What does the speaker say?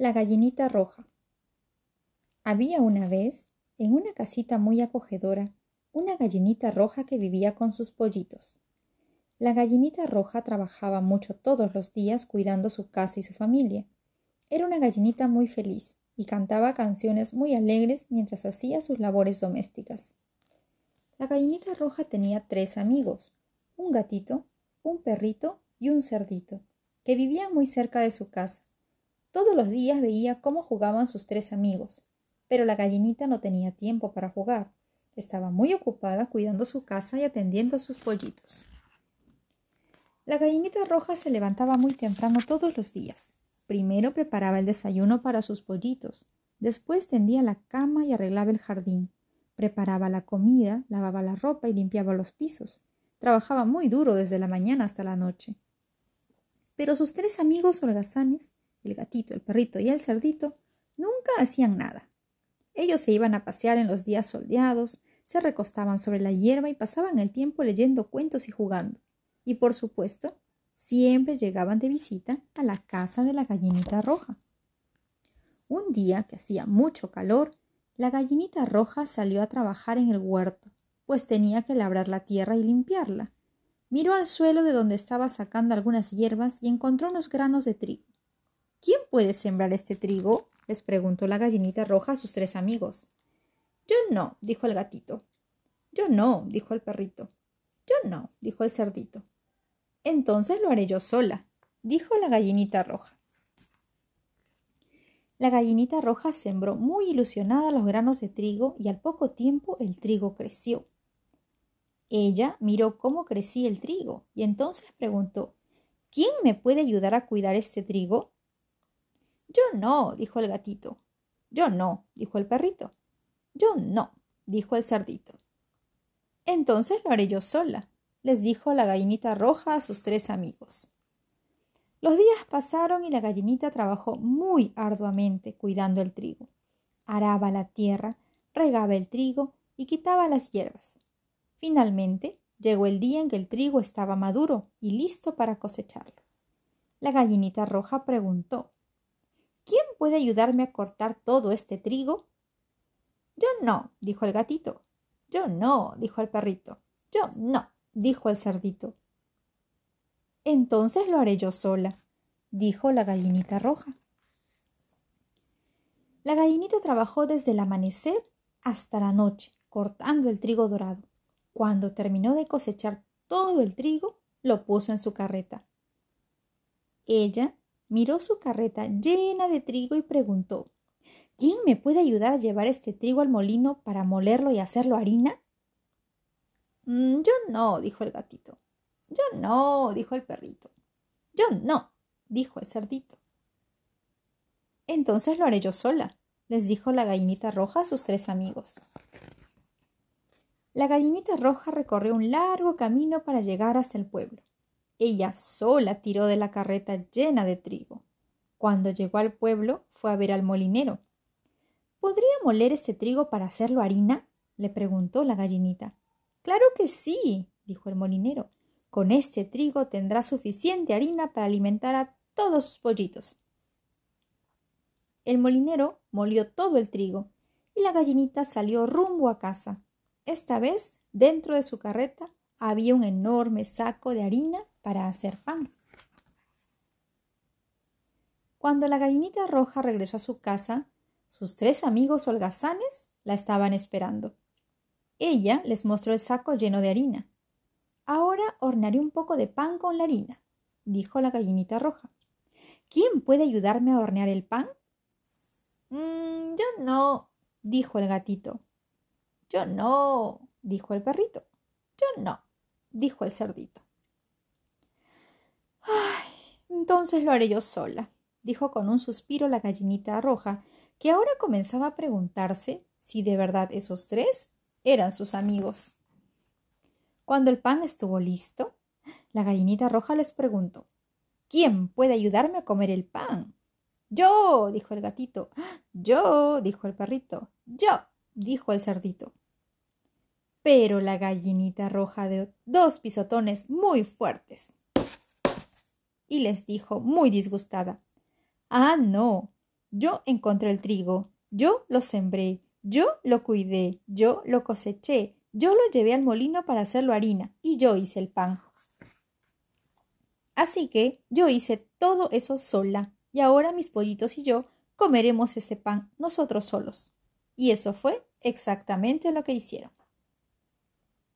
La gallinita roja. Había una vez, en una casita muy acogedora, una gallinita roja que vivía con sus pollitos. La gallinita roja trabajaba mucho todos los días cuidando su casa y su familia. Era una gallinita muy feliz y cantaba canciones muy alegres mientras hacía sus labores domésticas. La gallinita roja tenía tres amigos, un gatito, un perrito y un cerdito, que vivían muy cerca de su casa. Todos los días veía cómo jugaban sus tres amigos, pero la gallinita no tenía tiempo para jugar. Estaba muy ocupada cuidando su casa y atendiendo a sus pollitos. La gallinita roja se levantaba muy temprano todos los días. Primero preparaba el desayuno para sus pollitos, después tendía la cama y arreglaba el jardín, preparaba la comida, lavaba la ropa y limpiaba los pisos. Trabajaba muy duro desde la mañana hasta la noche. Pero sus tres amigos holgazanes el gatito, el perrito y el cerdito nunca hacían nada. Ellos se iban a pasear en los días soleados, se recostaban sobre la hierba y pasaban el tiempo leyendo cuentos y jugando. Y por supuesto, siempre llegaban de visita a la casa de la gallinita roja. Un día que hacía mucho calor, la gallinita roja salió a trabajar en el huerto, pues tenía que labrar la tierra y limpiarla. Miró al suelo de donde estaba sacando algunas hierbas y encontró unos granos de trigo. ¿Quién puede sembrar este trigo? les preguntó la gallinita roja a sus tres amigos. Yo no, dijo el gatito. Yo no, dijo el perrito. Yo no, dijo el cerdito. Entonces lo haré yo sola, dijo la gallinita roja. La gallinita roja sembró muy ilusionada los granos de trigo y al poco tiempo el trigo creció. Ella miró cómo crecía el trigo y entonces preguntó ¿Quién me puede ayudar a cuidar este trigo? Yo no, dijo el gatito. Yo no, dijo el perrito. Yo no, dijo el cerdito. Entonces lo haré yo sola, les dijo la gallinita roja a sus tres amigos. Los días pasaron y la gallinita trabajó muy arduamente cuidando el trigo. Araba la tierra, regaba el trigo y quitaba las hierbas. Finalmente llegó el día en que el trigo estaba maduro y listo para cosecharlo. La gallinita roja preguntó ¿Quién puede ayudarme a cortar todo este trigo? Yo no, dijo el gatito. Yo no, dijo el perrito. Yo no, dijo el cerdito. Entonces lo haré yo sola, dijo la gallinita roja. La gallinita trabajó desde el amanecer hasta la noche, cortando el trigo dorado. Cuando terminó de cosechar todo el trigo, lo puso en su carreta. Ella miró su carreta llena de trigo y preguntó ¿Quién me puede ayudar a llevar este trigo al molino para molerlo y hacerlo harina? Mm, yo no, dijo el gatito. Yo no, dijo el perrito. Yo no, dijo el cerdito. Entonces lo haré yo sola, les dijo la gallinita roja a sus tres amigos. La gallinita roja recorrió un largo camino para llegar hasta el pueblo. Ella sola tiró de la carreta llena de trigo. Cuando llegó al pueblo, fue a ver al molinero. ¿Podría moler ese trigo para hacerlo harina? le preguntó la gallinita. Claro que sí, dijo el molinero. Con este trigo tendrá suficiente harina para alimentar a todos sus pollitos. El molinero molió todo el trigo y la gallinita salió rumbo a casa. Esta vez, dentro de su carreta, había un enorme saco de harina para hacer pan. Cuando la gallinita roja regresó a su casa, sus tres amigos holgazanes la estaban esperando. Ella les mostró el saco lleno de harina. Ahora hornearé un poco de pan con la harina, dijo la gallinita roja. ¿Quién puede ayudarme a hornear el pan? Mm, yo no, dijo el gatito. Yo no, dijo el perrito. Yo no, dijo el cerdito. Entonces lo haré yo sola, dijo con un suspiro la gallinita roja, que ahora comenzaba a preguntarse si de verdad esos tres eran sus amigos. Cuando el pan estuvo listo, la gallinita roja les preguntó ¿Quién puede ayudarme a comer el pan? Yo, dijo el gatito. Yo, dijo el perrito. Yo, dijo el cerdito. Pero la gallinita roja dio dos pisotones muy fuertes y les dijo muy disgustada Ah, no. yo encontré el trigo, yo lo sembré, yo lo cuidé, yo lo coseché, yo lo llevé al molino para hacerlo harina y yo hice el pan. Así que yo hice todo eso sola y ahora mis pollitos y yo comeremos ese pan nosotros solos. Y eso fue exactamente lo que hicieron.